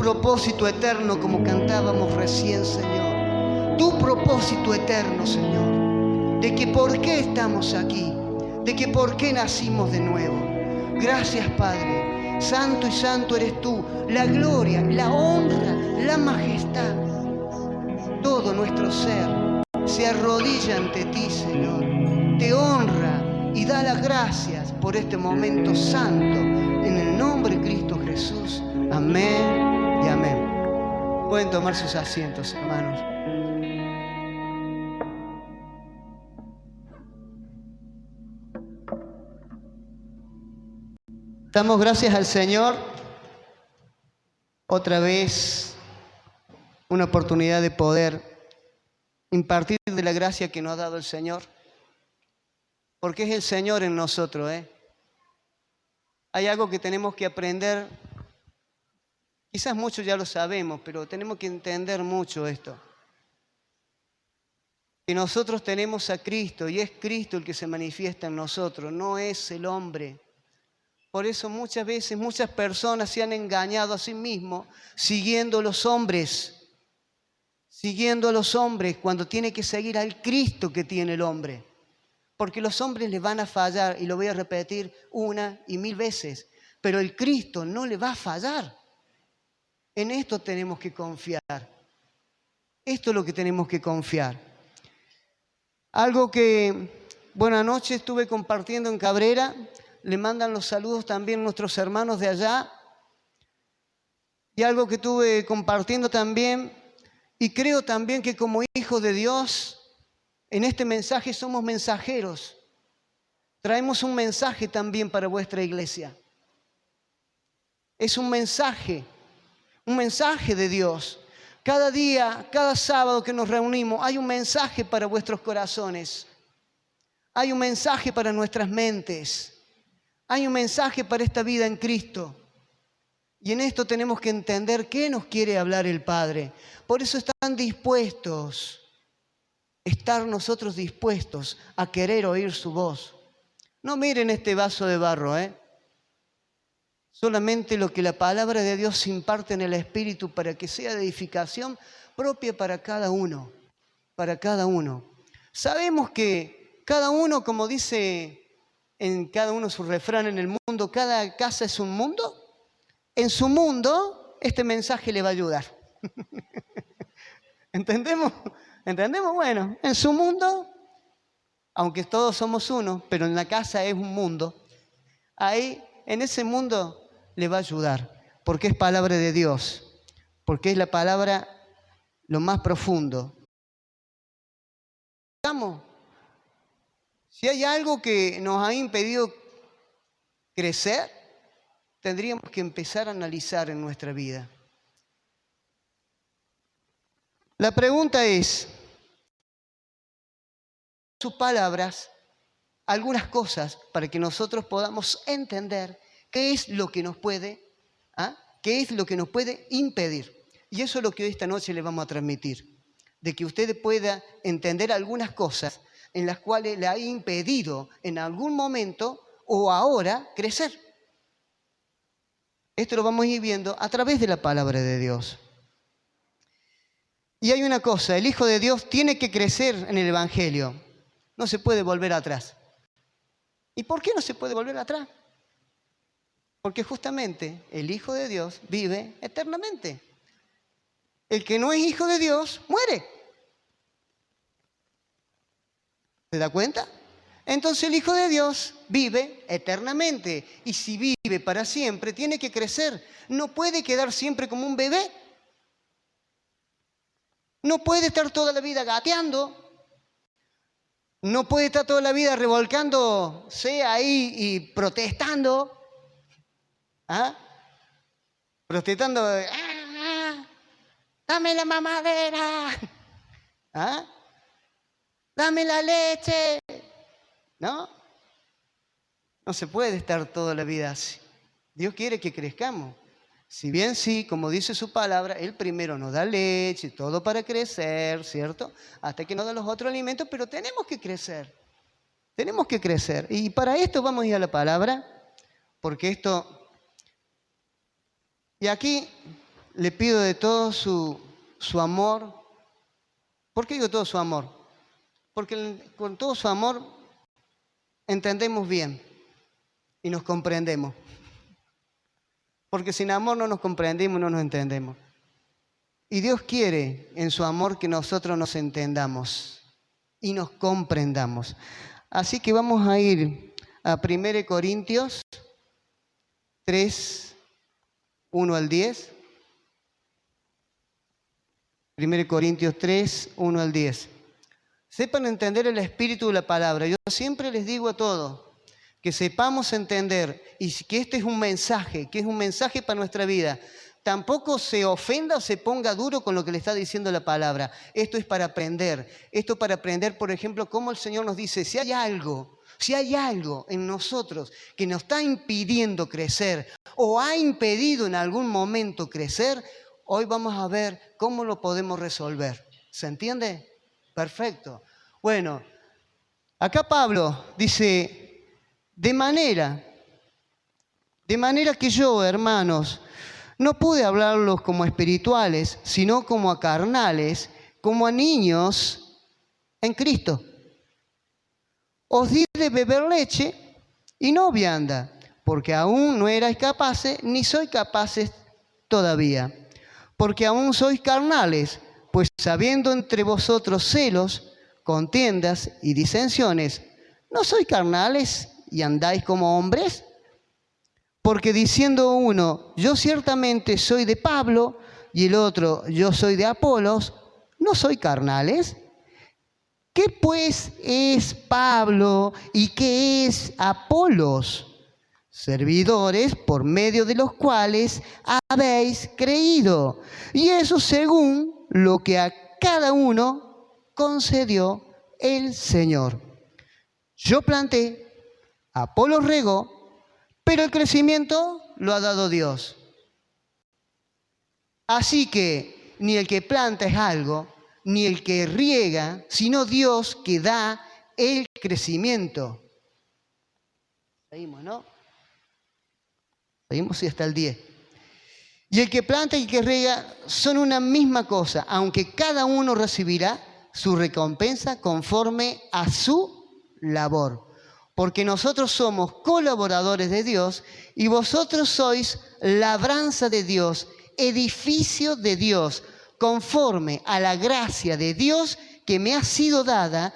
propósito eterno como cantábamos recién, Señor. Tu propósito eterno, Señor. De que por qué estamos aquí. De que por qué nacimos de nuevo. Gracias, Padre. Santo y santo eres tú. La gloria, la honra, la majestad. Todo nuestro ser se arrodilla ante ti, Señor. Te honra y da las gracias por este momento santo. En el nombre de Cristo Jesús. Amén y amén. Pueden tomar sus asientos, hermanos. Damos gracias al Señor. Otra vez una oportunidad de poder impartir de la gracia que nos ha dado el Señor. Porque es el Señor en nosotros, ¿eh? Hay algo que tenemos que aprender. Quizás muchos ya lo sabemos, pero tenemos que entender mucho esto. Que nosotros tenemos a Cristo y es Cristo el que se manifiesta en nosotros, no es el hombre. Por eso muchas veces muchas personas se han engañado a sí mismos siguiendo los hombres, siguiendo a los hombres cuando tiene que seguir al Cristo que tiene el hombre porque los hombres les van a fallar, y lo voy a repetir una y mil veces, pero el Cristo no le va a fallar. En esto tenemos que confiar. Esto es lo que tenemos que confiar. Algo que, buena noche, estuve compartiendo en Cabrera, le mandan los saludos también nuestros hermanos de allá, y algo que estuve compartiendo también, y creo también que como hijo de Dios, en este mensaje somos mensajeros. Traemos un mensaje también para vuestra iglesia. Es un mensaje, un mensaje de Dios. Cada día, cada sábado que nos reunimos, hay un mensaje para vuestros corazones. Hay un mensaje para nuestras mentes. Hay un mensaje para esta vida en Cristo. Y en esto tenemos que entender qué nos quiere hablar el Padre. Por eso están dispuestos estar nosotros dispuestos a querer oír su voz. No miren este vaso de barro, ¿eh? Solamente lo que la palabra de Dios imparte en el Espíritu para que sea edificación propia para cada uno, para cada uno. Sabemos que cada uno, como dice en cada uno su refrán en el mundo, cada casa es un mundo. En su mundo, este mensaje le va a ayudar. ¿Entendemos? ¿Entendemos? Bueno, en su mundo, aunque todos somos uno, pero en la casa es un mundo, ahí, en ese mundo, le va a ayudar, porque es palabra de Dios, porque es la palabra lo más profundo. Si hay algo que nos ha impedido crecer, tendríamos que empezar a analizar en nuestra vida. La pregunta es, sus palabras, algunas cosas para que nosotros podamos entender qué es lo que nos puede, ¿ah? qué es lo que nos puede impedir. Y eso es lo que hoy esta noche le vamos a transmitir, de que usted pueda entender algunas cosas en las cuales le ha impedido en algún momento o ahora crecer. Esto lo vamos a ir viendo a través de la palabra de Dios. Y hay una cosa, el Hijo de Dios tiene que crecer en el Evangelio. No se puede volver atrás. ¿Y por qué no se puede volver atrás? Porque justamente el Hijo de Dios vive eternamente. El que no es Hijo de Dios muere. ¿Se da cuenta? Entonces el Hijo de Dios vive eternamente y si vive para siempre tiene que crecer. No puede quedar siempre como un bebé. No puede estar toda la vida gateando. No puede estar toda la vida revolcándose ahí y protestando. ¿Ah? Protestando. Ah, dame la mamadera. ¿Ah? Dame la leche. ¿No? No se puede estar toda la vida así. Dios quiere que crezcamos. Si bien sí, como dice su palabra, Él primero nos da leche, todo para crecer, ¿cierto? Hasta que nos da los otros alimentos, pero tenemos que crecer. Tenemos que crecer. Y para esto vamos a ir a la palabra, porque esto... Y aquí le pido de todo su, su amor. ¿Por qué digo todo su amor? Porque con todo su amor entendemos bien y nos comprendemos. Porque sin amor no nos comprendemos, no nos entendemos. Y Dios quiere en su amor que nosotros nos entendamos y nos comprendamos. Así que vamos a ir a 1 Corintios 3, 1 al 10. 1 Corintios 3, 1 al 10. Sepan entender el espíritu de la palabra. Yo siempre les digo a todos que sepamos entender y que este es un mensaje, que es un mensaje para nuestra vida. Tampoco se ofenda o se ponga duro con lo que le está diciendo la palabra. Esto es para aprender. Esto para aprender, por ejemplo, cómo el Señor nos dice, si hay algo, si hay algo en nosotros que nos está impidiendo crecer o ha impedido en algún momento crecer, hoy vamos a ver cómo lo podemos resolver. ¿Se entiende? Perfecto. Bueno, acá Pablo dice, de manera, de manera que yo, hermanos, no pude hablarlos como espirituales, sino como a carnales, como a niños en Cristo. Os di de beber leche y no vianda, porque aún no erais capaces, ni soy capaces todavía, porque aún sois carnales, pues sabiendo entre vosotros celos, contiendas y disensiones, ¿no sois carnales y andáis como hombres? Porque diciendo uno, yo ciertamente soy de Pablo, y el otro, yo soy de Apolos, ¿no soy carnales? ¿Qué pues es Pablo y qué es Apolos? Servidores por medio de los cuales habéis creído. Y eso según lo que a cada uno concedió el Señor. Yo planté, Apolo regó, pero el crecimiento lo ha dado Dios. Así que ni el que planta es algo, ni el que riega, sino Dios que da el crecimiento. Seguimos, ¿no? Seguimos hasta el 10. Y el que planta y el que riega son una misma cosa, aunque cada uno recibirá su recompensa conforme a su labor porque nosotros somos colaboradores de Dios y vosotros sois labranza de Dios, edificio de Dios, conforme a la gracia de Dios que me ha sido dada.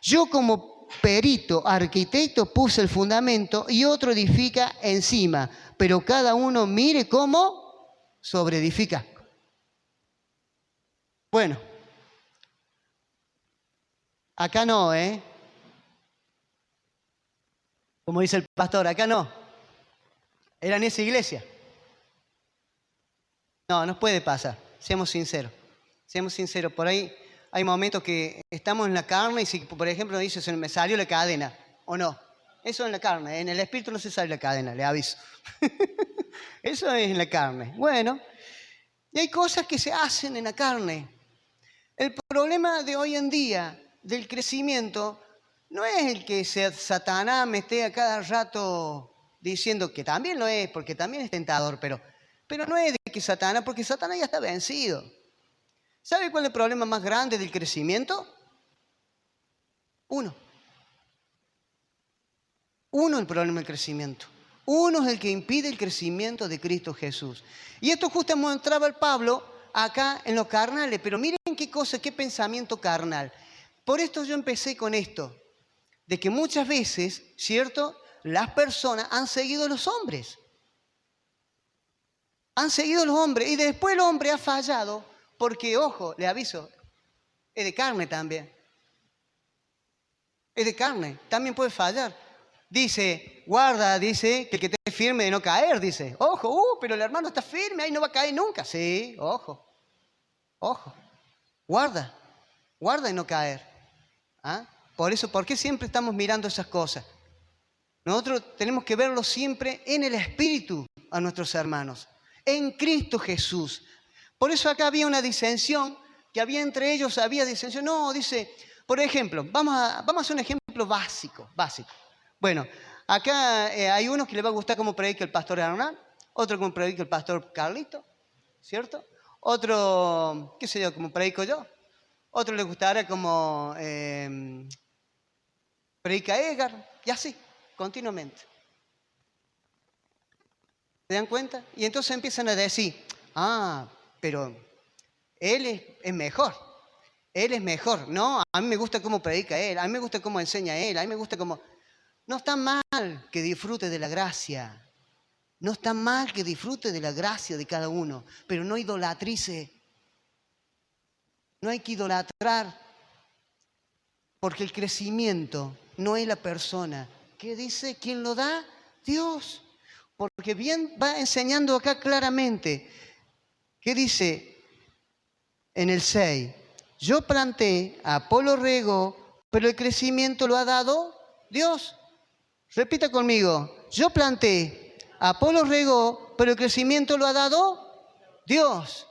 Yo como perito, arquitecto, puse el fundamento y otro edifica encima, pero cada uno mire cómo sobreedifica. Bueno, acá no, ¿eh? Como dice el pastor, acá no. Era en esa iglesia. No, nos puede pasar. Seamos sinceros. Seamos sinceros. Por ahí hay momentos que estamos en la carne y si, por ejemplo, dice, me salió la cadena, o no. Eso en la carne. En el espíritu no se sale la cadena, le aviso. Eso es en la carne. Bueno, y hay cosas que se hacen en la carne. El problema de hoy en día del crecimiento no es el que Satanás me esté a cada rato diciendo que también lo es, porque también es tentador, pero, pero no es de que Satanás, porque Satanás ya está vencido. ¿Sabe cuál es el problema más grande del crecimiento? Uno. Uno es el problema del crecimiento. Uno es el que impide el crecimiento de Cristo Jesús. Y esto justo mostraba el Pablo acá en los carnales, pero miren qué cosa, qué pensamiento carnal. Por esto yo empecé con esto de que muchas veces, ¿cierto? Las personas han seguido a los hombres. Han seguido a los hombres y después el hombre ha fallado porque, ojo, le aviso, es de carne también. Es de carne, también puede fallar. Dice, guarda, dice, que el que esté firme de no caer, dice. Ojo, uh, pero el hermano está firme, ahí no va a caer nunca. Sí, ojo, ojo. Guarda, guarda y no caer. ¿Ah? Por eso, ¿por qué siempre estamos mirando esas cosas? Nosotros tenemos que verlo siempre en el Espíritu a nuestros hermanos, en Cristo Jesús. Por eso acá había una disensión, que había entre ellos, había disensión. No, dice, por ejemplo, vamos a, vamos a hacer un ejemplo básico, básico. Bueno, acá eh, hay unos que les va a gustar cómo predica el pastor Hernán, otro como predica el pastor Carlito, ¿cierto? Otro, qué sé yo, como predico yo. Otro le gustará como eh, predica Edgar, y así, continuamente. ¿Se dan cuenta? Y entonces empiezan a decir, ah, pero él es, mejor. Él es mejor. No, a mí me gusta cómo predica él, a mí me gusta cómo enseña él, a mí me gusta cómo... No está mal que disfrute de la gracia. No está mal que disfrute de la gracia de cada uno, pero no idolatrice. No hay que idolatrar, porque el crecimiento no es la persona. ¿Qué dice? ¿Quién lo da? Dios. Porque bien va enseñando acá claramente. ¿Qué dice en el 6? Yo planté, Apolo regó, pero el crecimiento lo ha dado Dios. Repita conmigo. Yo planté, Apolo regó, pero el crecimiento lo ha dado Dios.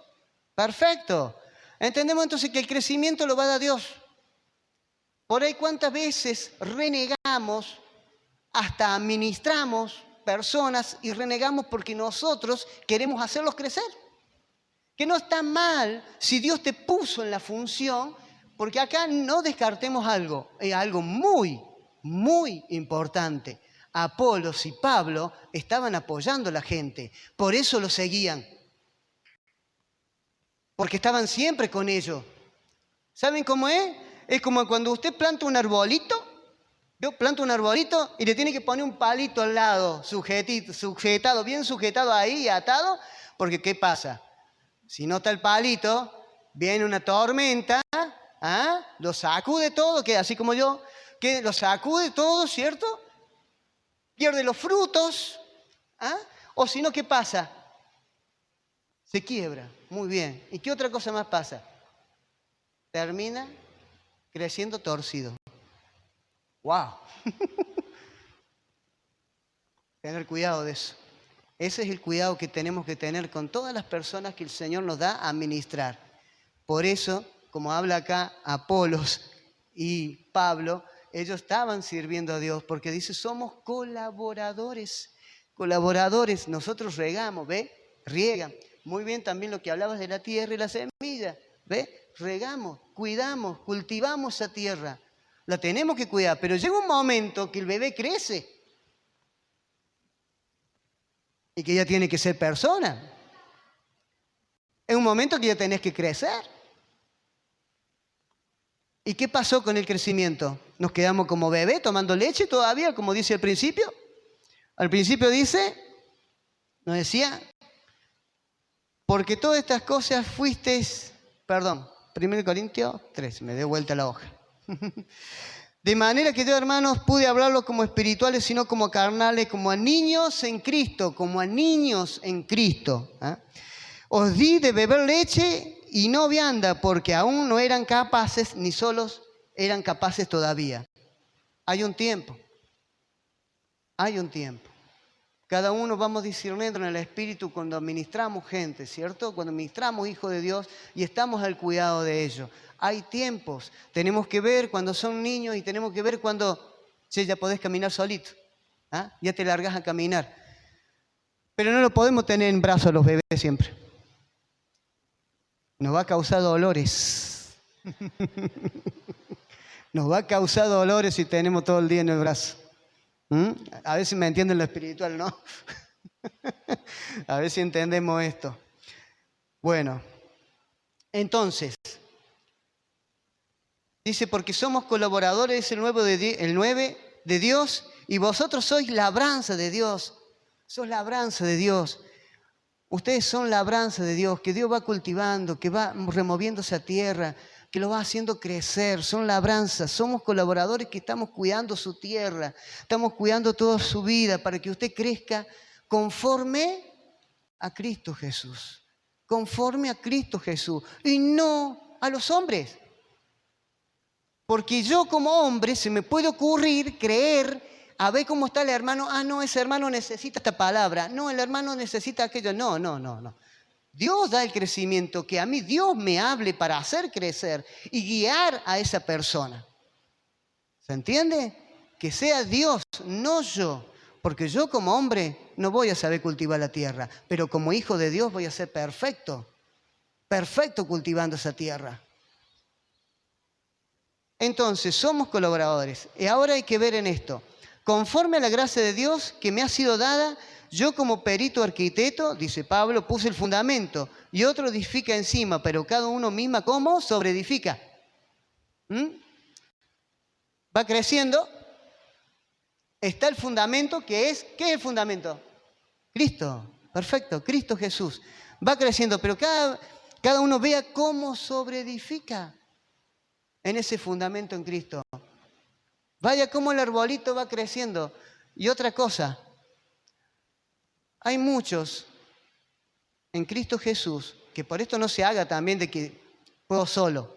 Perfecto. Entendemos entonces que el crecimiento lo va a dar Dios. Por ahí cuántas veces renegamos, hasta administramos personas y renegamos porque nosotros queremos hacerlos crecer. Que no está mal si Dios te puso en la función, porque acá no descartemos algo, es algo muy, muy importante. Apolos y Pablo estaban apoyando a la gente, por eso lo seguían, porque estaban siempre con ellos. ¿Saben cómo es? Es como cuando usted planta un arbolito yo planto un arbolito y le tiene que poner un palito al lado, sujetado, bien sujetado ahí, atado, porque ¿qué pasa? Si no está el palito, viene una tormenta, ¿ah? lo sacude todo, que así como yo, que lo sacude todo, ¿cierto? Pierde los frutos, ¿ah? o si no, ¿qué pasa? Se quiebra, muy bien. ¿Y qué otra cosa más pasa? Termina creciendo torcido. ¡Wow! tener cuidado de eso. Ese es el cuidado que tenemos que tener con todas las personas que el Señor nos da a administrar. Por eso, como habla acá Apolos y Pablo, ellos estaban sirviendo a Dios porque dice, somos colaboradores. Colaboradores, nosotros regamos, ¿ve? Riega. Muy bien también lo que hablabas de la tierra y la semilla, ¿ve? Regamos, cuidamos, cultivamos esa tierra la tenemos que cuidar, pero llega un momento que el bebé crece y que ya tiene que ser persona. Es un momento que ya tenés que crecer. ¿Y qué pasó con el crecimiento? ¿Nos quedamos como bebé tomando leche todavía, como dice al principio? Al principio dice, nos decía, porque todas estas cosas fuiste, perdón, 1 Corintios 3, me dio vuelta la hoja. De manera que yo, hermanos, pude hablarlo como espirituales, sino como carnales, como a niños en Cristo, como a niños en Cristo. ¿ah? Os di de beber leche y no vianda, porque aún no eran capaces, ni solos eran capaces todavía. Hay un tiempo. Hay un tiempo. Cada uno vamos discerniendo en el Espíritu cuando administramos gente, ¿cierto? Cuando administramos hijos de Dios y estamos al cuidado de ellos hay tiempos. Tenemos que ver cuando son niños y tenemos que ver cuando, ya podés caminar solito. ¿ah? Ya te largas a caminar. Pero no lo podemos tener en brazos los bebés siempre. Nos va a causar dolores. Nos va a causar dolores si tenemos todo el día en el brazo. ¿Mm? A ver si me entienden lo espiritual, ¿no? a ver si entendemos esto. Bueno, entonces, Dice, porque somos colaboradores, el, nuevo de, el 9 de Dios, y vosotros sois labranza de Dios. Sos labranza de Dios. Ustedes son labranza de Dios, que Dios va cultivando, que va removiendo esa tierra, que lo va haciendo crecer. Son labranzas, somos colaboradores que estamos cuidando su tierra, estamos cuidando toda su vida para que usted crezca conforme a Cristo Jesús. Conforme a Cristo Jesús. Y no a los hombres. Porque yo como hombre se me puede ocurrir creer, a ver cómo está el hermano, ah, no, ese hermano necesita esta palabra, no, el hermano necesita aquello, no, no, no, no. Dios da el crecimiento, que a mí Dios me hable para hacer crecer y guiar a esa persona. ¿Se entiende? Que sea Dios, no yo. Porque yo como hombre no voy a saber cultivar la tierra, pero como hijo de Dios voy a ser perfecto, perfecto cultivando esa tierra. Entonces, somos colaboradores. Y ahora hay que ver en esto. Conforme a la gracia de Dios que me ha sido dada, yo como perito arquitecto, dice Pablo, puse el fundamento y otro edifica encima, pero cada uno misma ¿cómo? Sobreedifica. ¿Mm? Va creciendo. Está el fundamento que es, ¿qué es el fundamento? Cristo. Perfecto, Cristo Jesús. Va creciendo, pero cada, cada uno vea cómo sobreedifica en ese fundamento en Cristo. Vaya cómo el arbolito va creciendo. Y otra cosa, hay muchos en Cristo Jesús, que por esto no se haga también de que puedo solo,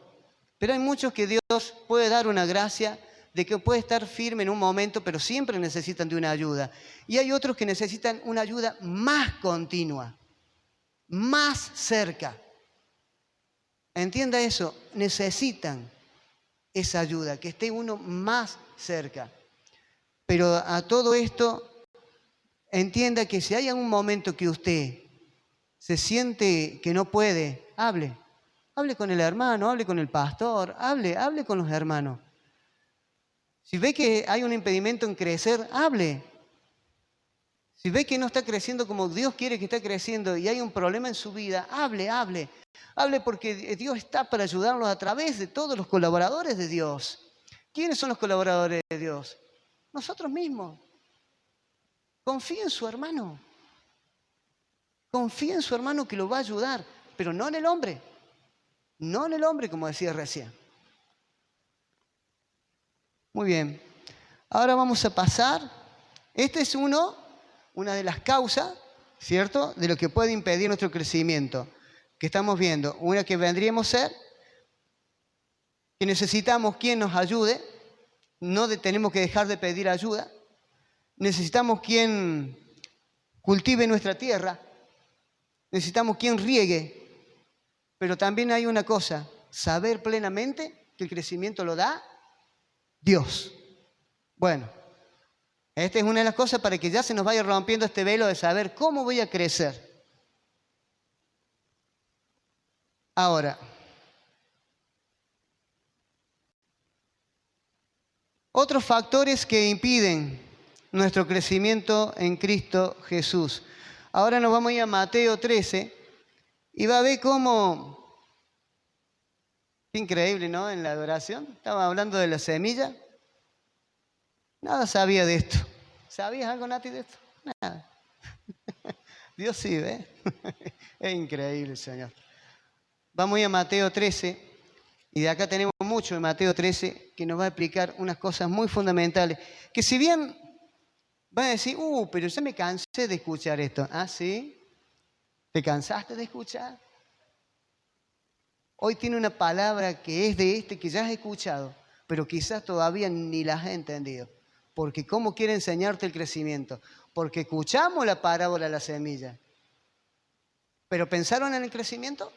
pero hay muchos que Dios puede dar una gracia de que puede estar firme en un momento, pero siempre necesitan de una ayuda. Y hay otros que necesitan una ayuda más continua, más cerca. Entienda eso, necesitan esa ayuda, que esté uno más cerca. Pero a todo esto, entienda que si hay algún momento que usted se siente que no puede, hable. Hable con el hermano, hable con el pastor, hable, hable con los hermanos. Si ve que hay un impedimento en crecer, hable. Si ve que no está creciendo como Dios quiere que esté creciendo y hay un problema en su vida, hable, hable. Hable porque Dios está para ayudarlos a través de todos los colaboradores de Dios. ¿Quiénes son los colaboradores de Dios? Nosotros mismos. Confía en su hermano. Confía en su hermano que lo va a ayudar, pero no en el hombre. No en el hombre, como decía recién. Muy bien. Ahora vamos a pasar. Este es uno, una de las causas, ¿cierto?, de lo que puede impedir nuestro crecimiento. Que estamos viendo. Una que vendríamos a ser que necesitamos quien nos ayude, no tenemos que dejar de pedir ayuda, necesitamos quien cultive nuestra tierra, necesitamos quien riegue, pero también hay una cosa, saber plenamente que el crecimiento lo da Dios. Bueno, esta es una de las cosas para que ya se nos vaya rompiendo este velo de saber cómo voy a crecer. Ahora, Otros factores que impiden nuestro crecimiento en Cristo Jesús. Ahora nos vamos a ir a Mateo 13 y va a ver cómo... increíble, ¿no? En la adoración. Estaba hablando de la semilla. Nada sabía de esto. ¿Sabías algo, Nati, de esto? Nada. Dios sí, ¿ve? es increíble, Señor. Vamos a ir a Mateo 13 y de acá tenemos mucho en Mateo 13 que nos va a explicar unas cosas muy fundamentales. Que si bien van a decir, uh, pero ya me cansé de escuchar esto. ¿Ah, sí? ¿Te cansaste de escuchar? Hoy tiene una palabra que es de este que ya has escuchado, pero quizás todavía ni la has entendido. Porque ¿cómo quiere enseñarte el crecimiento? Porque escuchamos la parábola de la semilla. ¿Pero pensaron en el crecimiento?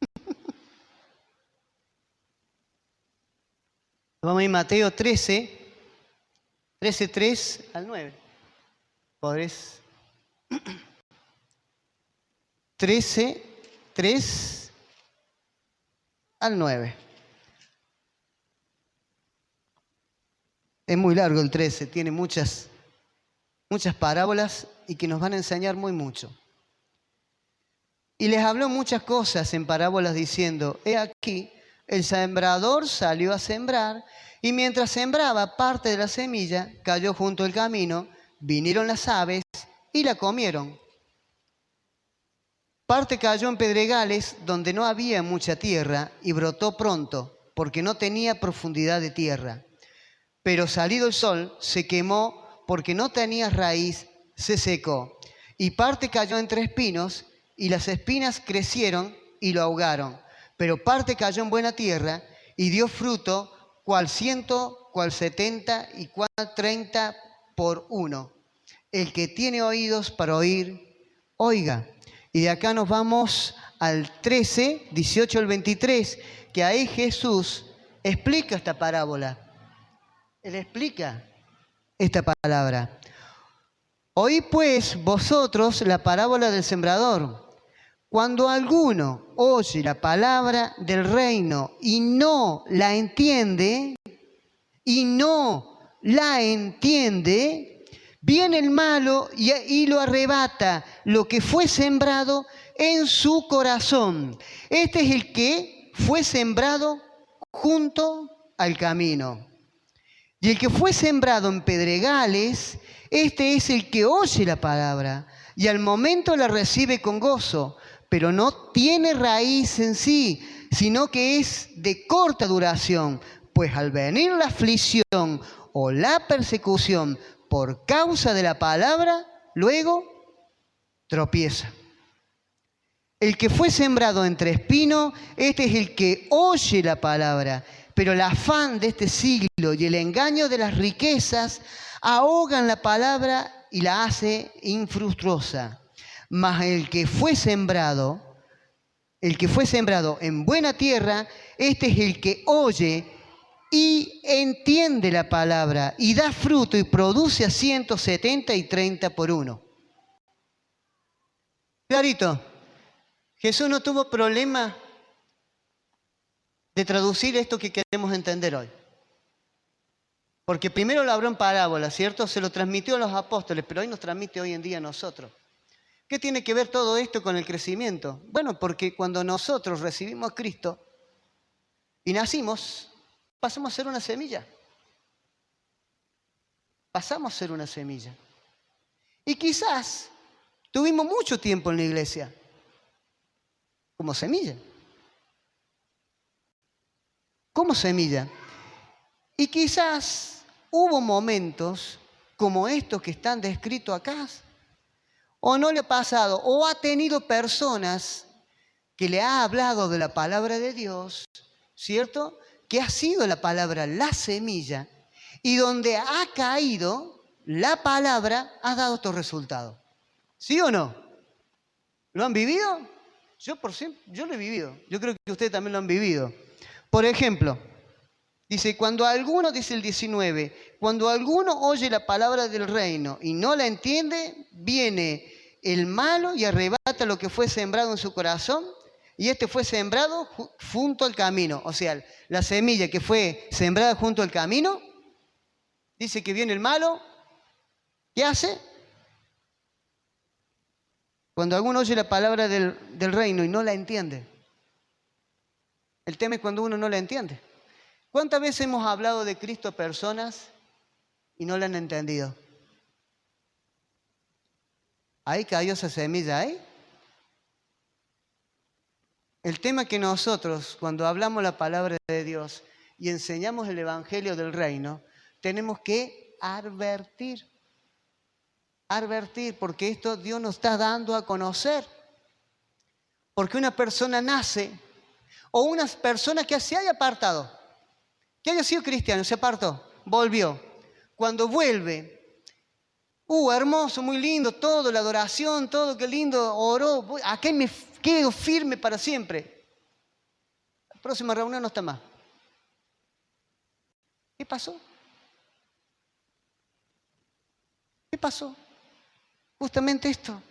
Vamos a ir a Mateo 13, 13, 3 al 9. ¿Podés? 13, 3 al 9. Es muy largo el 13, tiene muchas, muchas parábolas y que nos van a enseñar muy mucho. Y les habló muchas cosas en parábolas diciendo, he aquí, el sembrador salió a sembrar y mientras sembraba parte de la semilla, cayó junto al camino, vinieron las aves y la comieron. Parte cayó en pedregales donde no había mucha tierra y brotó pronto, porque no tenía profundidad de tierra. Pero salido el sol, se quemó porque no tenía raíz, se secó. Y parte cayó entre espinos y las espinas crecieron y lo ahogaron pero parte cayó en buena tierra y dio fruto, cual ciento, cual setenta y cual treinta por uno. El que tiene oídos para oír, oiga. Y de acá nos vamos al 13, 18 al 23, que ahí Jesús explica esta parábola. Él explica esta palabra. Oí pues vosotros la parábola del sembrador. Cuando alguno oye la palabra del reino y no la entiende, y no la entiende, viene el malo y, lo arrebata lo que fue sembrado en su corazón. Este es el que fue sembrado junto al camino. Y el que fue sembrado en pedregales, este es el que oye la palabra y al momento la recibe con gozo, pero no tiene raíz en sí, sino que es de corta duración, pues al venir la aflicción o la persecución por causa de la palabra, luego tropieza. El que fue sembrado entre espinos, este es el que oye la palabra, pero el afán de este siglo y el engaño de las riquezas ahogan la palabra y la hace infructuosa. Mas el que fue sembrado, el que fue sembrado en buena tierra, este es el que oye y entiende la palabra y da fruto y produce a 170 y 30 por uno. Clarito. Jesús no tuvo problema de traducir esto que queremos entender hoy. Porque primero lo habló en parábola, ¿cierto? Se lo transmitió a los apóstoles, pero hoy nos transmite hoy en día a nosotros. ¿Qué tiene que ver todo esto con el crecimiento? Bueno, porque cuando nosotros recibimos a Cristo y nacimos, pasamos a ser una semilla. Pasamos a ser una semilla. Y quizás tuvimos mucho tiempo en la iglesia como semilla. Como semilla. Y quizás hubo momentos como estos que están descritos acá, o no le ha pasado, o ha tenido personas que le ha hablado de la palabra de Dios, ¿cierto? Que ha sido la palabra la semilla, y donde ha caído la palabra ha dado estos resultados. ¿Sí o no? ¿Lo han vivido? Yo, por yo lo he vivido. Yo creo que ustedes también lo han vivido. Por ejemplo, dice, cuando alguno, dice el 19, cuando alguno oye la palabra del reino y no la entiende, viene el malo y arrebata lo que fue sembrado en su corazón y este fue sembrado junto al camino. O sea, la semilla que fue sembrada junto al camino, dice que viene el malo, ¿qué hace? Cuando alguno oye la palabra del, reino y no la entiende. El tema es cuando uno no la entiende. ¿Cuántas veces hemos hablado de Cristo a personas y no la han entendido? Ahí cayó esa semilla, ahí. El tema que nosotros, cuando hablamos la palabra de Dios y enseñamos el Evangelio del Reino, tenemos que advertir advertir, porque esto Dios nos está dando a conocer. Porque una persona nace, o una persona que se haya apartado, que haya sido cristiano, se apartó, volvió. Cuando vuelve, uh, hermoso, muy lindo, todo, la adoración, todo, qué lindo, oró, aquí me quedo firme para siempre. La próxima reunión no está más. ¿Qué pasó? ¿Qué pasó? Justamente esto.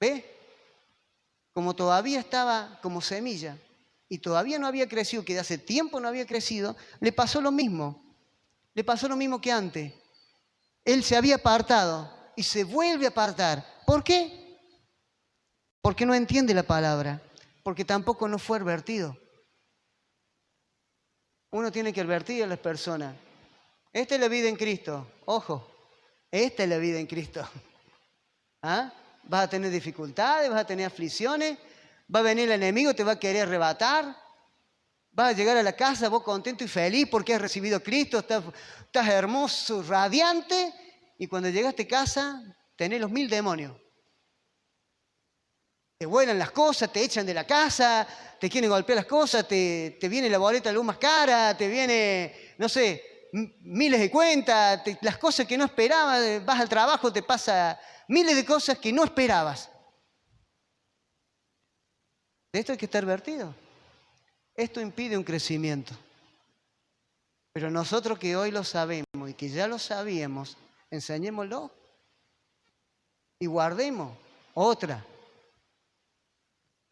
¿Ve? Como todavía estaba como semilla y todavía no había crecido, que de hace tiempo no había crecido, le pasó lo mismo. Le pasó lo mismo que antes. Él se había apartado y se vuelve a apartar. ¿Por qué? Porque no entiende la palabra, porque tampoco no fue advertido. Uno tiene que advertir a las personas. Esta es la vida en Cristo. Ojo, esta es la vida en Cristo. ¿Ah? Vas a tener dificultades, vas a tener aflicciones, va a venir el enemigo, te va a querer arrebatar. Vas a llegar a la casa vos contento y feliz porque has recibido a Cristo, estás, hermoso, radiante, y cuando llegaste a casa tenés los mil demonios. Te vuelan las cosas, te echan de la casa, te quieren golpear las cosas, te, te viene la boleta de luz más cara, te viene, no sé, miles de cuentas, las cosas que no esperabas, vas al trabajo, te pasa miles de cosas que no esperabas. De esto hay que estar vertido. Esto impide un crecimiento. Pero nosotros que hoy lo sabemos y que ya lo sabíamos, enseñémoslo y guardemos otra.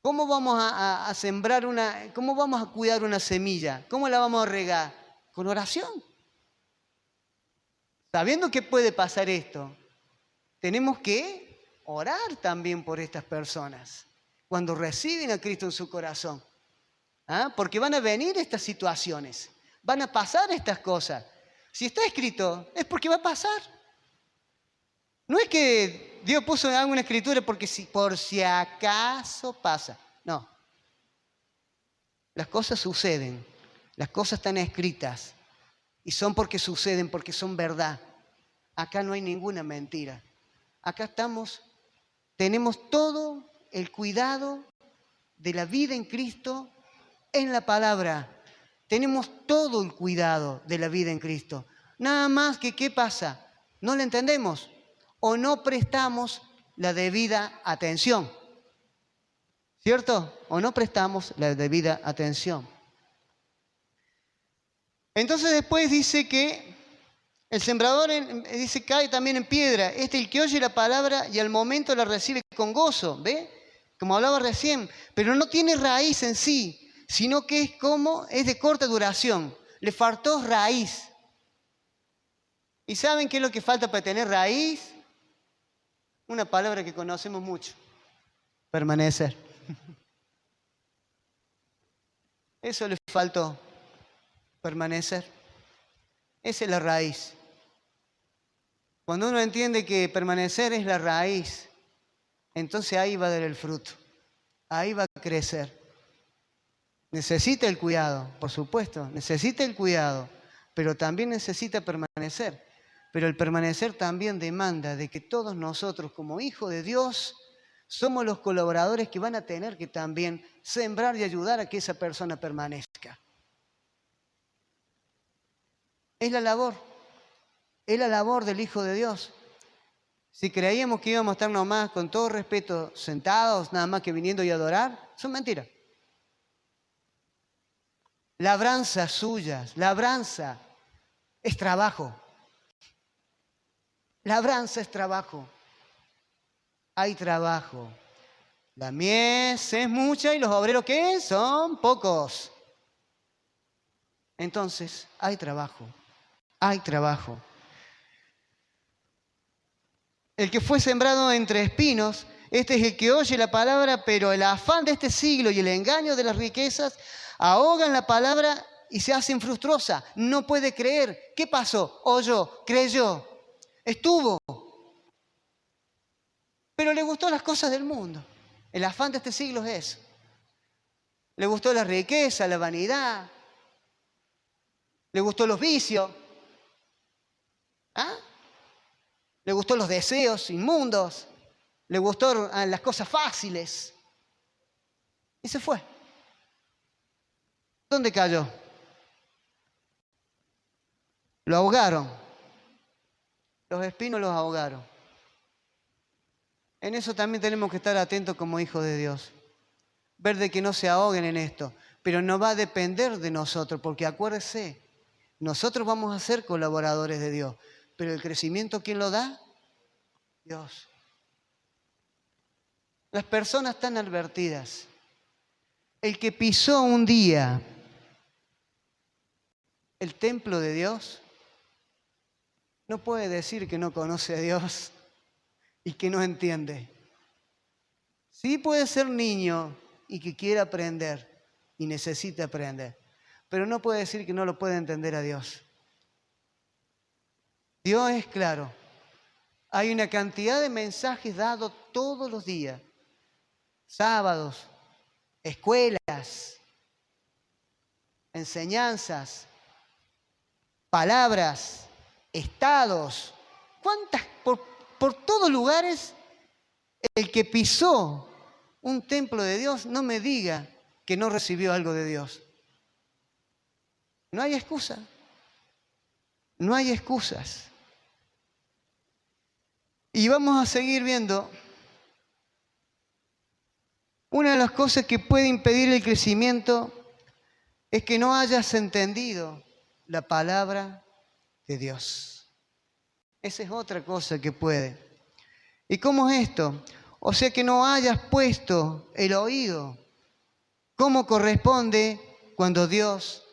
¿Cómo vamos a, a, sembrar una, cómo vamos a cuidar una semilla? ¿Cómo la vamos a regar? Con oración. Sabiendo que puede pasar esto, tenemos que orar también por estas personas cuando reciben a Cristo en su corazón. ¿Ah? Porque van a venir estas situaciones, van a pasar estas cosas. Si está escrito, es porque va a pasar. No es que Dios puso alguna escritura porque si, por si acaso pasa. No. Las cosas suceden, las cosas están escritas y son porque suceden, porque son verdad. Acá no hay ninguna mentira. Acá estamos, tenemos todo el cuidado de la vida en Cristo en la palabra. Tenemos todo el cuidado de la vida en Cristo. Nada más que, ¿qué pasa? No le entendemos o no prestamos la debida atención. ¿Cierto? O no prestamos la debida atención. Entonces después dice que el sembrador dice cae también en piedra. Este el que oye la palabra y al momento la recibe con gozo, ¿ve? Como hablaba recién, pero no tiene raíz en sí, sino que es como es de corta duración. Le faltó raíz. ¿Y saben qué es lo que falta para tener raíz? Una palabra que conocemos mucho. Permanecer. Eso le faltó. Permanecer. Esa es la raíz. Cuando uno entiende que permanecer es la raíz, entonces ahí va a dar el fruto. Ahí va a crecer. Necesita el cuidado, por supuesto, necesita el cuidado, pero también necesita permanecer. Pero el permanecer también demanda de que todos nosotros como hijos de Dios somos los colaboradores que van a tener que también sembrar y ayudar a que esa persona permanezca. Es la labor, es la labor del Hijo de Dios. Si creíamos que íbamos a estar nomás, con todo respeto, sentados, nada más que viniendo y adorar, son mentiras. Labranzas suyas, labranza es trabajo. Labranza es trabajo. Hay trabajo. La mies es mucha y los obreros que son pocos. Entonces, hay trabajo. Hay trabajo. El que fue sembrado entre espinos, este es el que oye la palabra, pero el afán de este siglo y el engaño de las riquezas ahogan la palabra y se hacen frustrosa. No puede creer. ¿Qué pasó? Oyó, creyó, estuvo. Pero le gustó las cosas del mundo. El afán de este siglo es eso. Le gustó la riqueza, la vanidad. Le gustó los vicios. ¿Ah? Le gustó los deseos inmundos. Le gustó las cosas fáciles. Y se fue. ¿Dónde cayó? Lo ahogaron. Los espinos los ahogaron. En eso también tenemos que estar atentos como hijos de Dios. Ver de que no se ahoguen en esto. Pero no va a depender de nosotros, porque acuérdese, nosotros vamos a ser colaboradores de Dios. Pero el crecimiento, ¿quién lo da? Dios. Las personas están advertidas. El que pisó un día el templo de Dios, no puede decir que no conoce a Dios y que no entiende. Sí puede ser niño y que quiere aprender y necesita aprender, pero no puede decir que no lo puede entender a Dios. Dios es claro. Hay una cantidad de mensajes dados todos los días, sábados, escuelas, enseñanzas, palabras, estados, cuántas, por, por todos lugares, el que pisó un templo de Dios no me diga que no recibió algo de Dios. No hay excusa. No hay excusas. Y vamos a seguir viendo una de las cosas que puede impedir el crecimiento es que no hayas entendido la palabra de Dios. Esa es otra cosa que puede. ¿Y cómo es esto? O sea que no hayas puesto el oído como corresponde cuando Dios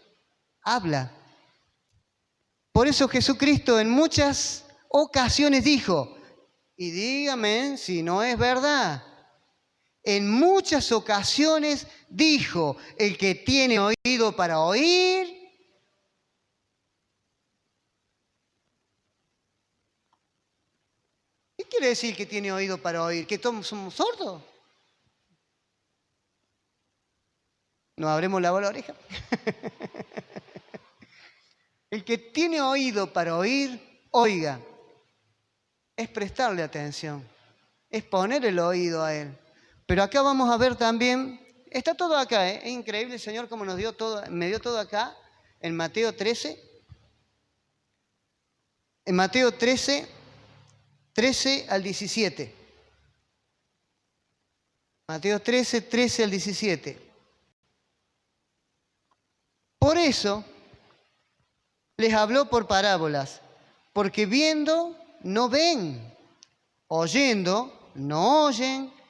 habla. Por eso Jesucristo en muchas ocasiones dijo, y dígame si no es verdad, en muchas ocasiones dijo, el que tiene oído para oír, ¿Qué quiere decir que tiene oído para oír? ¿Que todos somos sordos? ¿Nos habremos lavado la oreja? el que tiene oído para oír, oiga. Es prestarle atención, es poner el oído a él. Pero acá vamos a ver también, está todo acá, ¿eh? es increíble el Señor como nos dio todo, me dio todo acá, en Mateo 13. En Mateo 13, 13 al 17. Mateo 13, 13 al 17. Por eso les habló por parábolas, porque viendo no ven, oyendo no oyen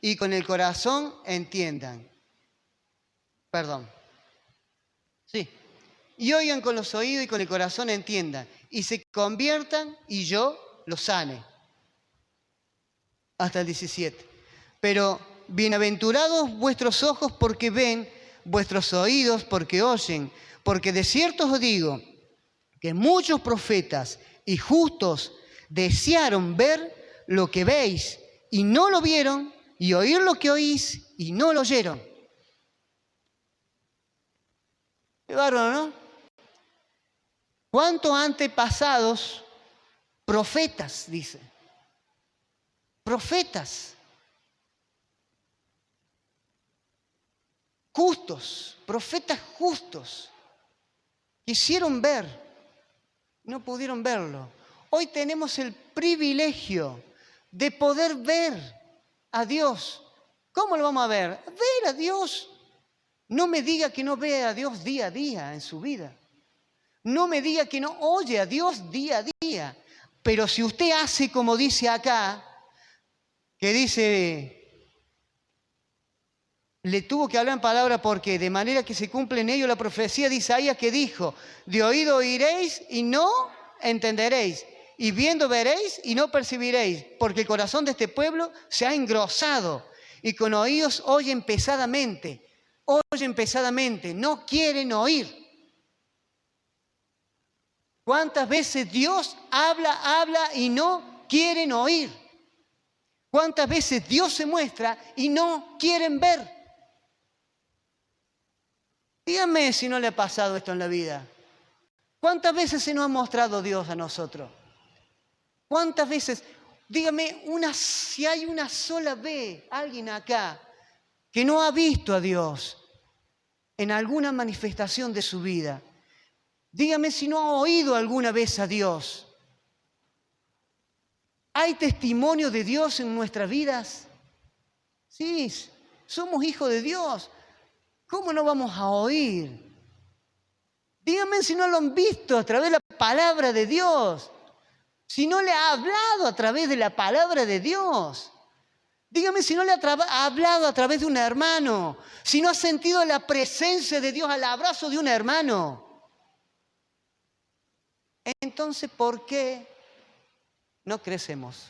y con el corazón entiendan. Perdón. Sí. Y oigan con los oídos y con el corazón entiendan. Y se conviertan y yo los sane. Hasta el 17. Pero bienaventurados vuestros ojos porque ven, vuestros oídos porque oyen. Porque de cierto os digo que muchos profetas y justos desearon ver lo que veis y no lo vieron y oír lo que oís y no lo oyeron. Qué bárbaro, ¿no? ¿Cuántos antepasados profetas, dice? Profetas. Justos, profetas justos. Quisieron ver, no pudieron verlo. Hoy tenemos el privilegio de poder ver a Dios. ¿Cómo lo vamos a ver? Ver a Dios. No me diga que no ve a Dios día a día en su vida. No me diga que no oye a Dios día a día. Pero si usted hace como dice acá, que dice, le tuvo que hablar en palabra porque de manera que se cumple en ello la profecía de Isaías que dijo, de oído oiréis y no entenderéis y viendo veréis y no percibiréis, porque el corazón de este pueblo se ha engrosado y con oídos oyen pesadamente, oyen pesadamente, no quieren oír. ¿Cuántas veces Dios habla, habla y no quieren oír? ¿Cuántas veces Dios se muestra y no quieren ver? Dígame si no le ha pasado esto en la vida. ¿Cuántas veces se nos ha mostrado Dios a nosotros? ¿Cuántas veces? Dígame una, si hay una sola vez alguien acá que no ha visto a Dios en alguna manifestación de su vida. Dígame si no ha oído alguna vez a Dios. ¿Hay testimonio de Dios en nuestras vidas? Sí, somos hijos de Dios. ¿Cómo no vamos a oír? Dígame si no lo han visto a través de la palabra de Dios si no le ha hablado a través de la palabra de Dios? Dígame si no le ha hablado a través de un hermano, si no ha sentido la presencia de Dios al abrazo de un hermano. Entonces, ¿por qué no crecemos?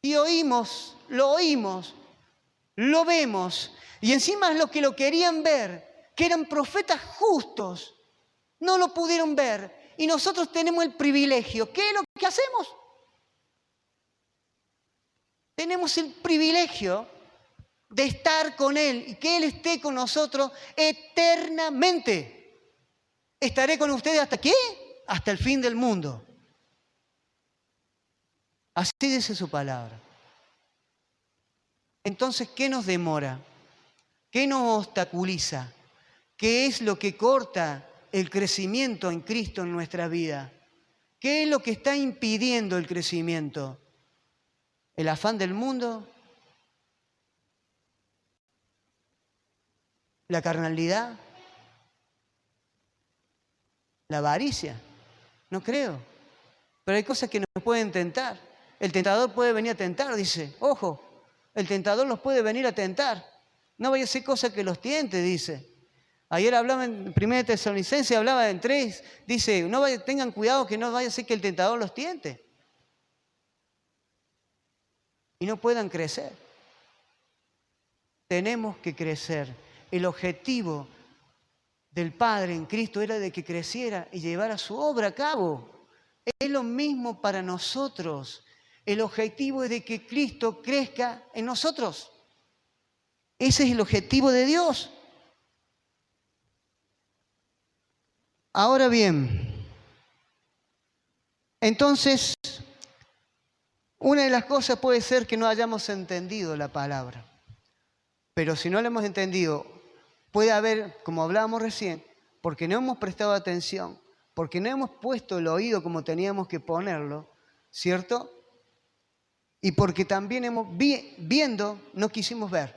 Y oímos, lo oímos, lo vemos, y encima es lo que lo querían ver, que eran profetas justos, no lo pudieron ver y nosotros tenemos el privilegio. ¿Qué es lo que hacemos? Tenemos el privilegio de estar con Él y que Él esté con nosotros eternamente. estaré con ustedes hasta qué? Hasta el fin del mundo. Así dice su palabra. Entonces, ¿qué nos demora? ¿Qué nos obstaculiza? ¿Qué es lo que corta el crecimiento en Cristo en nuestra vida? ¿Qué es lo que está impidiendo el crecimiento? ¿El afán del mundo? ¿La carnalidad? ¿La avaricia? No creo. Pero hay cosas que nos pueden tentar. El tentador puede venir a tentar, dice. Ojo, el tentador los puede venir a tentar. No vaya a ser cosa que los tiente, dice. Ayer hablaba en 1 Tesalonicense, hablaba en tres. Dice, no vaya, tengan cuidado que no vaya a ser que el tentador los tiente. Y no puedan crecer. Tenemos que crecer. El objetivo del Padre en Cristo era de que creciera y llevara su obra a cabo. Es lo mismo para nosotros. El objetivo es de que Cristo crezca en nosotros. Ese es el objetivo de Dios. Ahora bien, entonces, una de las cosas puede ser que no hayamos entendido la palabra. Pero si no la hemos entendido, puede haber, como hablábamos recién, porque no hemos prestado atención, porque no hemos puesto el oído como teníamos que ponerlo, ¿cierto? Y porque también hemos viendo no quisimos ver.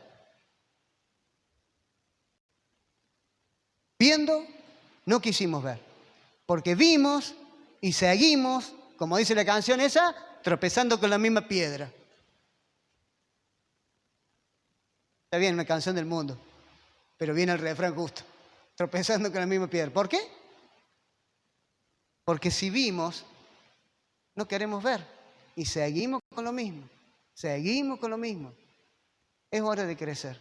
Viendo, no quisimos ver. Porque vimos y seguimos, como dice la canción esa, tropezando con la misma piedra. Está bien, una canción del mundo, pero viene el refrán justo, tropezando con la misma piedra. ¿Por qué? Porque si vimos, no queremos ver y seguimos con lo mismo, seguimos con lo mismo. Es hora de crecer.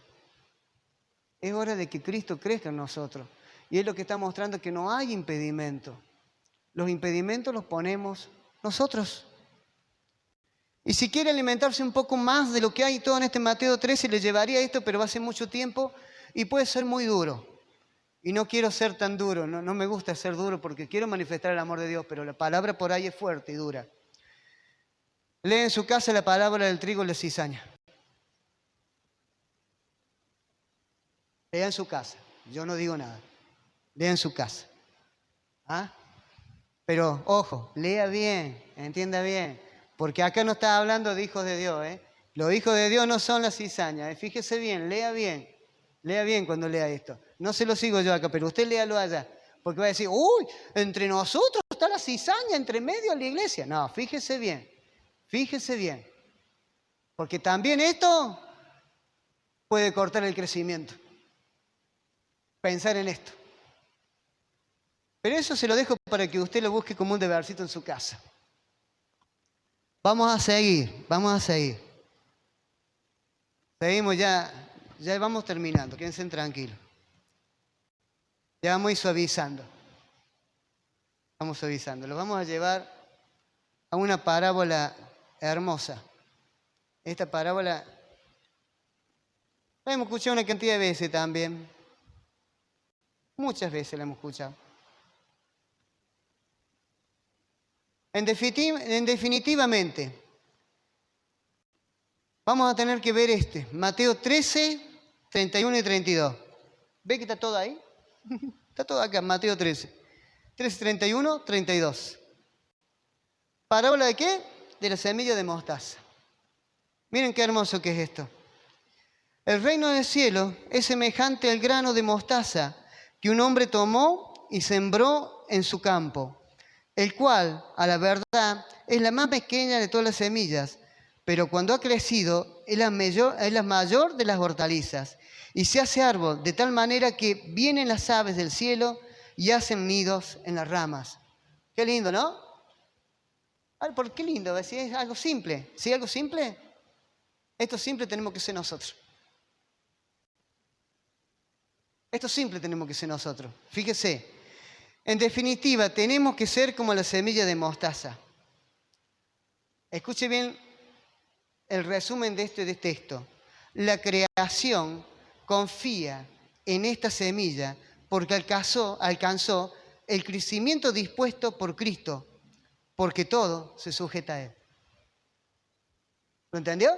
Es hora de que Cristo crezca en nosotros. Y es lo que está mostrando que no hay impedimento. Los impedimentos los ponemos nosotros. Y si quiere alimentarse un poco más de lo que hay todo en este Mateo 13, le llevaría esto, pero va a ser mucho tiempo y puede ser muy duro. Y no quiero ser tan duro, no, me gusta ser duro porque quiero manifestar el amor de Dios, pero la palabra por ahí es fuerte y dura. Lee en su casa la palabra del trigo y la cizaña. Lea en su casa, yo no digo nada. Lea en su casa. ¿Ah? Pero ojo, lea bien, entienda bien, porque acá no está hablando de hijos de Dios. ¿eh? Los hijos de Dios no son las cizañas. ¿eh? Fíjese bien, lea bien, lea bien cuando lea esto. No se lo sigo yo acá, pero usted léalo allá. Porque va a decir, uy, entre nosotros está la cizaña, entre medio de la iglesia. No, fíjese bien, fíjese bien. Porque también esto puede cortar el crecimiento. Pensar en esto. Pero eso se lo dejo para que usted lo busque como un debercito en su casa. Vamos a seguir, vamos a seguir. Seguimos ya, ya vamos terminando, quédense tranquilos. Ya vamos a ir suavizando. Vamos suavizando. Lo vamos a llevar a una parábola hermosa. Esta parábola la hemos escuchado una cantidad de veces también. Muchas veces la hemos escuchado. En, definitivamente, vamos a tener que ver este, Mateo 13, 31 y 32. ¿Ve que está todo ahí? está todo acá, Mateo 13. 13, 31, 32. ¿Parábola de qué? De la semilla de mostaza. Miren qué hermoso que es esto. El reino del cielo es semejante al grano de mostaza que un hombre tomó y sembró en su campo el cual, a la verdad, es la más pequeña de todas las semillas, pero cuando ha crecido es la mayor, de las hortalizas y se hace árbol de tal manera que vienen las aves del cielo y hacen nidos en las ramas. Qué lindo, ¿no? ¿Por qué lindo? Si es algo simple. Si es algo simple, esto simple tenemos que ser nosotros. Esto simple tenemos que ser nosotros. Fíjese, en definitiva, tenemos que ser como la semilla de mostaza. Escuche bien el resumen de este texto. La creación confía en esta semilla porque alcanzó, alcanzó el crecimiento dispuesto por Cristo, porque todo se sujeta a Él. ¿Lo entendió?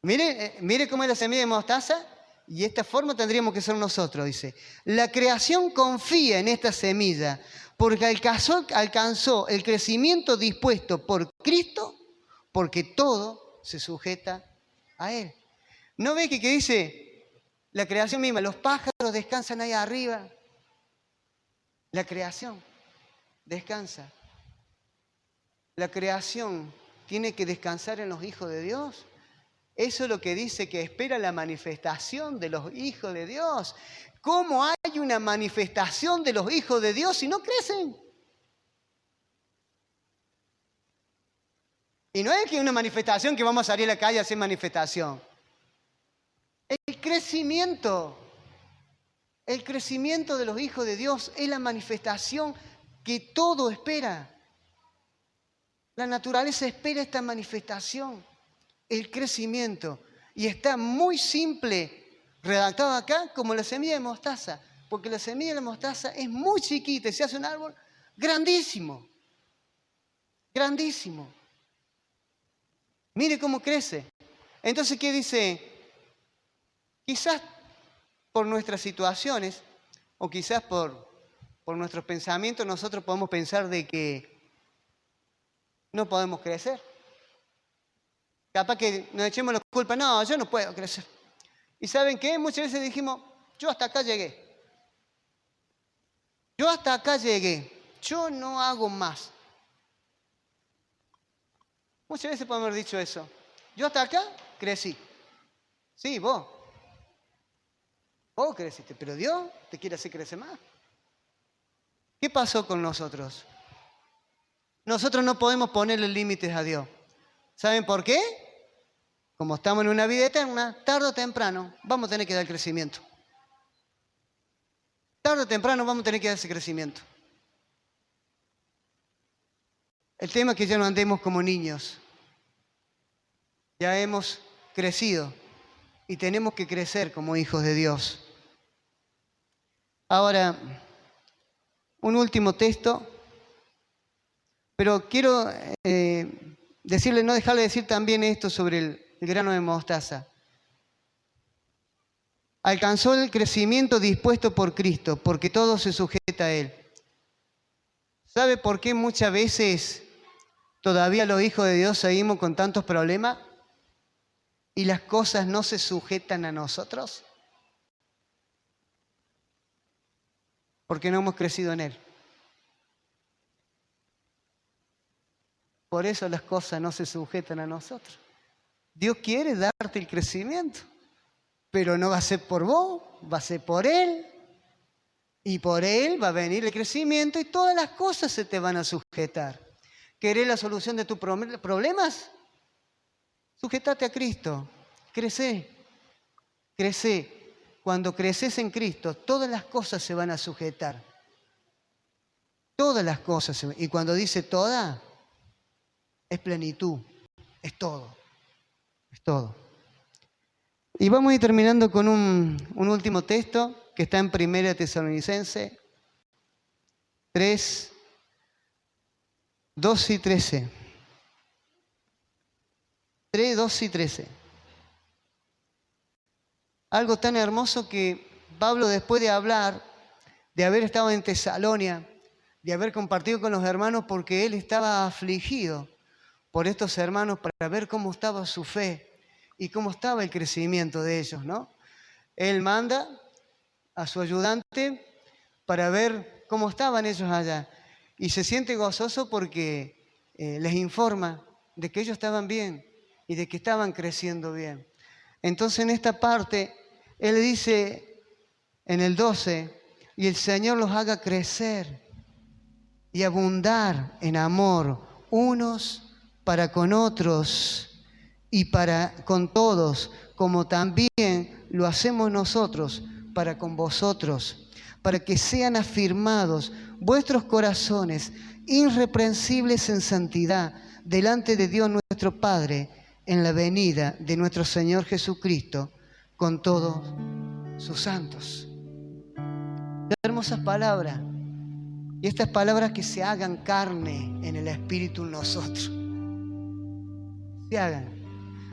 Mire, eh, mire cómo es la semilla de mostaza y esta forma tendríamos que ser nosotros, dice. La creación confía en esta semilla porque alcanzó, el crecimiento dispuesto por Cristo porque todo se sujeta a Él. ¿No ve que, que dice la creación misma? Los pájaros descansan ahí arriba. La creación descansa. La creación tiene que descansar en los hijos de Dios. Eso es lo que dice que espera la manifestación de los hijos de Dios. ¿Cómo hay una manifestación de los hijos de Dios si no crecen? Y no es que una manifestación que vamos a salir a la calle a hacer manifestación. El crecimiento, el crecimiento de los hijos de Dios es la manifestación que todo espera. La naturaleza espera esta manifestación, el crecimiento. Y está muy simple, redactado acá como la semilla de mostaza, porque la semilla de mostaza es muy chiquita y se hace un árbol grandísimo, grandísimo. Mire cómo crece. Entonces, ¿qué dice? Quizás por nuestras situaciones o quizás por, por nuestros pensamientos nosotros podemos pensar de que no podemos crecer. Capaz que nos echemos la culpa, no, yo no puedo crecer. ¿Y saben qué? Muchas veces dijimos, yo hasta acá llegué. Yo hasta acá llegué. Yo no hago más. Muchas veces podemos haber dicho eso. Yo hasta acá crecí. Sí, vos. Vos creciste, pero Dios te quiere hacer crecer más. ¿Qué pasó con nosotros? Nosotros no podemos ponerle límites a Dios. ¿Saben por qué? Como estamos en una vida eterna, tarde o temprano vamos a tener que dar crecimiento. Tarde o temprano vamos a tener que dar ese crecimiento. El tema es que ya no andemos como niños. Ya hemos crecido y tenemos que crecer como hijos de Dios. Ahora, un último texto pero quiero eh, decirle, no dejarle decir también esto sobre el, grano de mostaza. Alcanzó el crecimiento dispuesto por Cristo, porque todo se sujeta a Él. ¿Sabe por qué muchas veces todavía los hijos de Dios seguimos con tantos problemas y las cosas no se sujetan a nosotros? Porque no hemos crecido en Él. Por eso las cosas no se sujetan a nosotros. Dios quiere darte el crecimiento, pero no va a ser por vos, va a ser por Él. Y por Él va a venir el crecimiento y todas las cosas se te van a sujetar. ¿Querés la solución de tus problemas? Sujetate a Cristo, crece, crece. Cuando creces en Cristo, todas las cosas se van a sujetar. Todas las cosas. Y cuando dice toda, es plenitud, es todo, es todo. Y vamos a ir terminando con un, último texto que está en Primera Tesalonicense 3, 2 y 13. 3, 2 y 13. Algo tan hermoso que Pablo después de hablar, de haber estado en Tesalonia, de haber compartido con los hermanos porque él estaba afligido por estos hermanos para ver cómo estaba su fe y cómo estaba el crecimiento de ellos, ¿no? Él manda a su ayudante para ver cómo estaban ellos allá y se siente gozoso porque eh, les informa de que ellos estaban bien y de que estaban creciendo bien. Entonces en esta parte, él dice en el 12, y el Señor los haga crecer y abundar en amor unos para con otros y para con todos, como también lo hacemos nosotros para con vosotros, para que sean afirmados vuestros corazones irreprensibles en santidad delante de Dios nuestro Padre en la venida de nuestro Señor Jesucristo con todos sus santos. Hermosas palabras Y estas palabras que se hagan carne en el Espíritu en nosotros.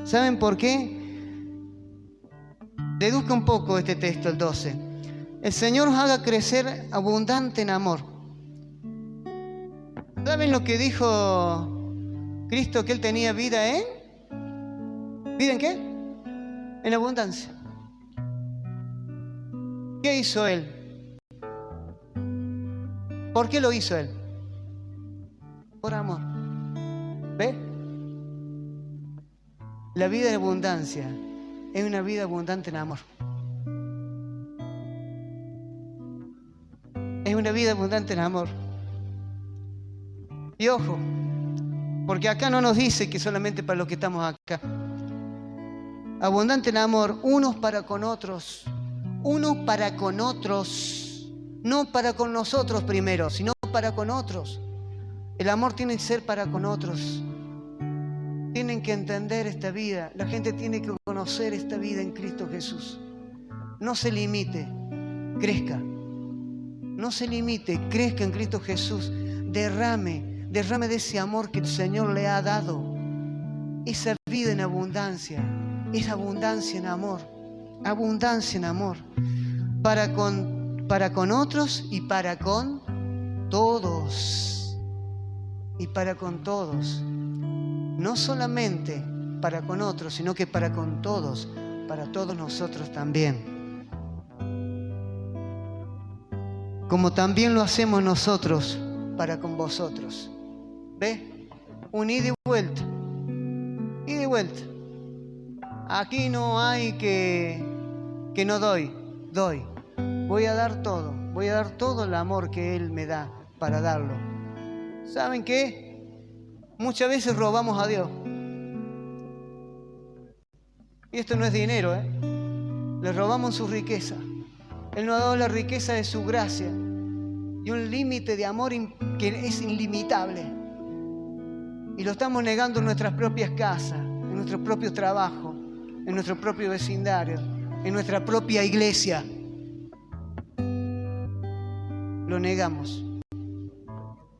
¿Saben por qué? Deduzca un poco este texto, el 12. El Señor os haga crecer abundante en amor. ¿Saben lo que dijo Cristo que Él tenía vida en? ¿Vida en qué? En abundancia. ¿Qué hizo Él? ¿Por qué lo hizo Él? Por amor. ¿Ve? La vida en abundancia es una vida abundante en amor. Es una vida abundante en amor. Y ojo, porque acá no nos dice que solamente para los que estamos acá. Abundante en amor, unos para con otros, unos para con otros, no para con nosotros primero, sino para con otros. El amor tiene que ser para con otros. Tienen que entender esta vida. La gente tiene que conocer esta vida en Cristo Jesús. No se limite, crezca. No se limite, crezca en Cristo Jesús. Derrame, derrame de ese amor que el Señor le ha dado. Esa vida en abundancia, esa abundancia en amor, abundancia en amor. Para con, para con otros y para con todos. Y para con todos no solamente para con otros, sino que para con todos, para todos nosotros también. Como también lo hacemos nosotros para con vosotros. ¿Ve? Un ida y vuelta. Ida y vuelta. Aquí no hay que, que no doy, doy. Voy a dar todo, voy a dar todo el amor que Él me da para darlo. ¿Saben qué? Muchas veces robamos a Dios. Y esto no es dinero, ¿eh? Le robamos su riqueza. Él nos ha dado la riqueza de su gracia y un límite de amor que es ilimitable. Y lo estamos negando en nuestras propias casas, en nuestro propio trabajo, en nuestro propio vecindario, en nuestra propia iglesia. Lo negamos.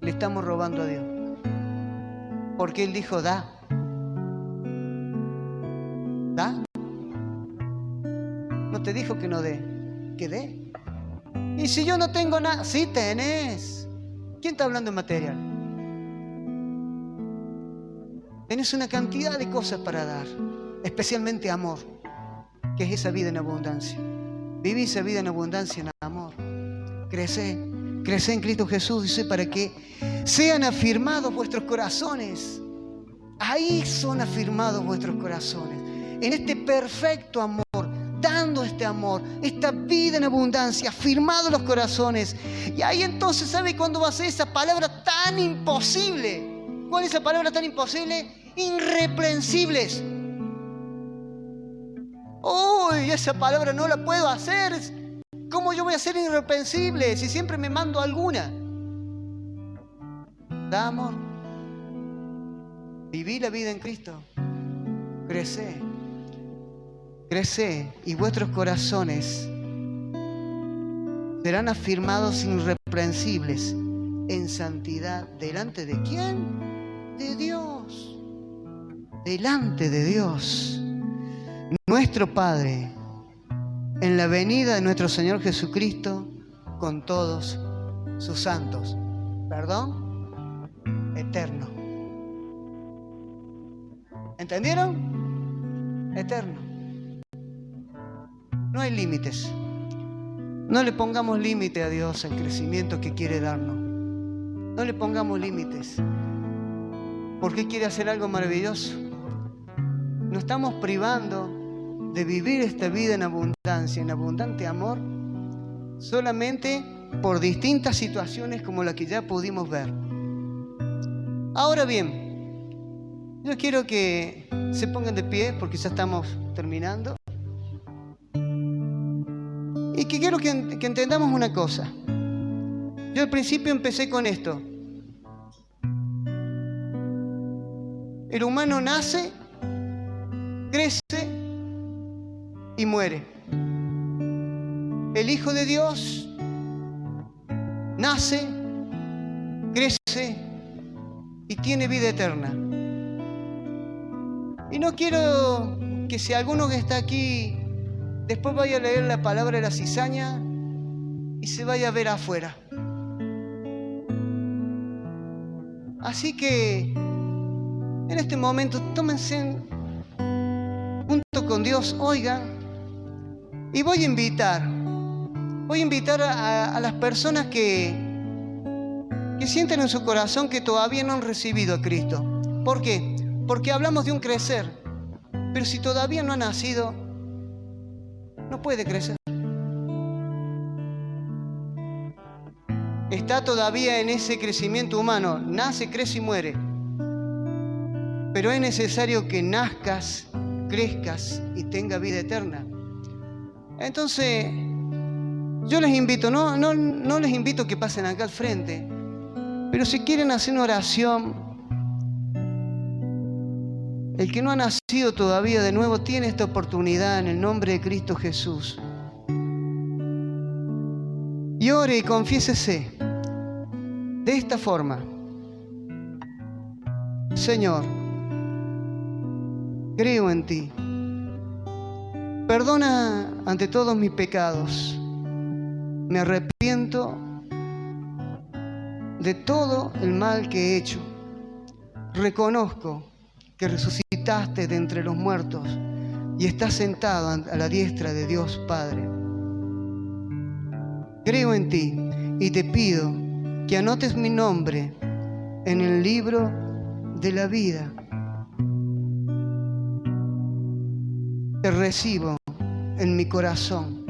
Le estamos robando a Dios. Porque Él dijo, da. Da. No te dijo que no dé, que dé. Y si yo no tengo nada, sí tenés. ¿Quién está hablando en material? Tenés una cantidad de cosas para dar, especialmente amor, que es esa vida en abundancia. Viví esa vida en abundancia en amor. Crece, crece en Cristo Jesús, dice, para que sean afirmados vuestros corazones. Ahí son afirmados vuestros corazones. En este perfecto amor, dando este amor, esta vida en abundancia, afirmados los corazones. Y ahí entonces, ¿sabe cuándo va a ser esa palabra tan imposible? ¿Cuál es esa palabra tan imposible? Irreprensibles. Uy, esa palabra no la puedo hacer. ¿Cómo yo voy a ser irreprensible si siempre me mando alguna? Da amor. Viví la vida en Cristo. Crece. Crece y vuestros corazones serán afirmados irreprensibles en santidad. ¿Delante de quién? De Dios. Delante de Dios. Nuestro Padre. En la venida de nuestro Señor Jesucristo con todos sus santos. ¿Perdón? eterno. ¿Entendieron? Eterno. No hay límites. No le pongamos límite a Dios al crecimiento que quiere darnos. No le pongamos límites. Porque quiere hacer algo maravilloso. Nos estamos privando de vivir esta vida en abundancia, en abundante amor, solamente por distintas situaciones como la que ya pudimos ver. Ahora bien, yo quiero que se pongan de pie porque ya estamos terminando. Y que quiero que, entendamos una cosa. Yo al principio empecé con esto. El humano nace, crece y muere. El Hijo de Dios nace, crece y tiene vida eterna. Y no quiero que si alguno que está aquí después vaya a leer la palabra de la cizaña y se vaya a ver afuera. Así que en este momento tómense junto con Dios, oigan, y voy a invitar, voy a invitar a, las personas que, que sienten en su corazón que todavía no han recibido a Cristo. ¿Por qué? Porque hablamos de un crecer, pero si todavía no ha nacido, no puede crecer. Está todavía en ese crecimiento humano, nace, crece y muere. Pero es necesario que nazcas, crezcas y tenga vida eterna. Entonces, yo les invito, no, no, no les invito que pasen acá al frente, pero si quieren hacer una oración, el que no ha nacido todavía de nuevo tiene esta oportunidad en el nombre de Cristo Jesús. Y ore y confiésese de esta forma. Señor, creo en ti. Perdona ante todos mis pecados. Me arrepiento de todo el mal que he hecho. Reconozco que resucitaste de entre los muertos y estás sentado a la diestra de Dios Padre. Creo en ti y te pido que anotes mi nombre en el libro de la vida. Te recibo en mi corazón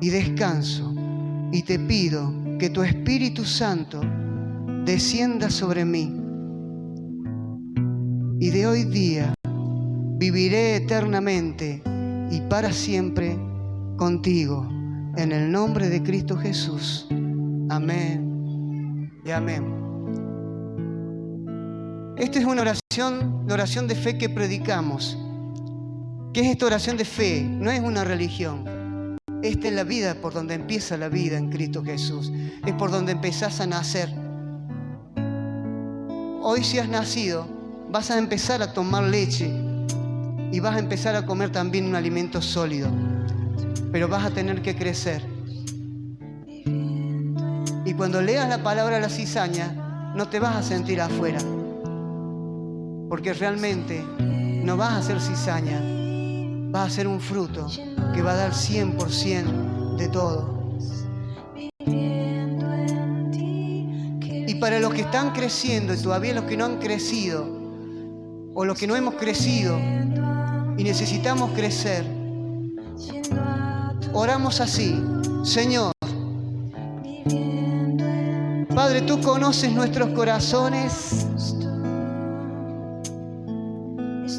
y descanso y te pido que tu Espíritu Santo descienda sobre mí y de hoy día viviré eternamente y para siempre contigo. En el nombre de Cristo Jesús. Amén y amén. Esta es una oración, la oración de fe que predicamos. ¿Qué es esta oración de fe? No es una religión. Esta es la vida por donde empieza la vida en Cristo Jesús. Es por donde empezás a nacer. Hoy si has nacido, vas a empezar a tomar leche y vas a empezar a comer también un alimento sólido, pero vas a tener que crecer. Y cuando leas la palabra la cizaña, no te vas a sentir afuera, porque realmente no vas a ser cizaña, vas a ser un fruto que va a dar 100% de todo. Y para los que están creciendo y todavía los que no han crecido, o los que no hemos crecido y necesitamos crecer, oramos así, Señor. Padre, tú conoces nuestros corazones.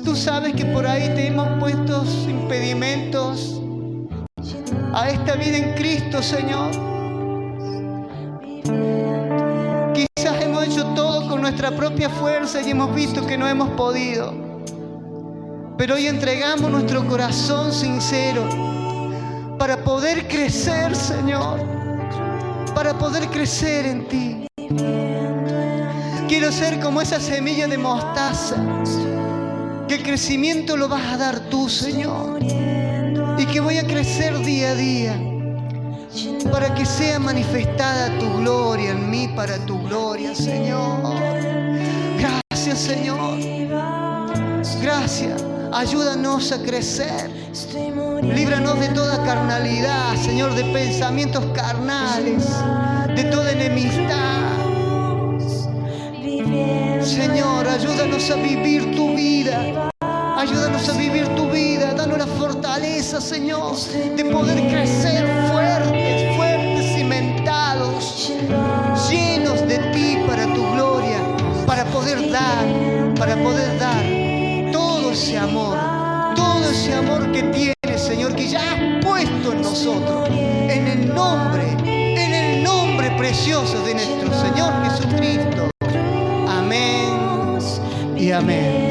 Tú sabes que por ahí te hemos puesto impedimentos a esta vida en Cristo, Señor. nuestra propia fuerza y hemos visto que no hemos podido. Pero hoy entregamos nuestro corazón sincero para poder crecer, Señor, para poder crecer en ti. Quiero ser como esa semilla de mostaza, el crecimiento lo vas a dar tú, Señor, y que voy a crecer día a día para que sea manifestada tu gloria en mí, para tu gloria, Señor. Gracias, Señor. Gracias. Ayúdanos a crecer. Líbranos de toda carnalidad, Señor, de pensamientos carnales, de toda enemistad. Señor, ayúdanos a vivir tu vida. Ayúdanos a vivir tu vida. Danos la fortaleza, Señor, de poder crecer fuertes, fuertes, cimentados, llenos de ti para tu gloria, para poder dar, para poder dar todo ese amor, todo ese amor que tienes, Señor, que ya has puesto en nosotros, en el nombre, en el nombre precioso de nuestro Señor Jesucristo. Amén y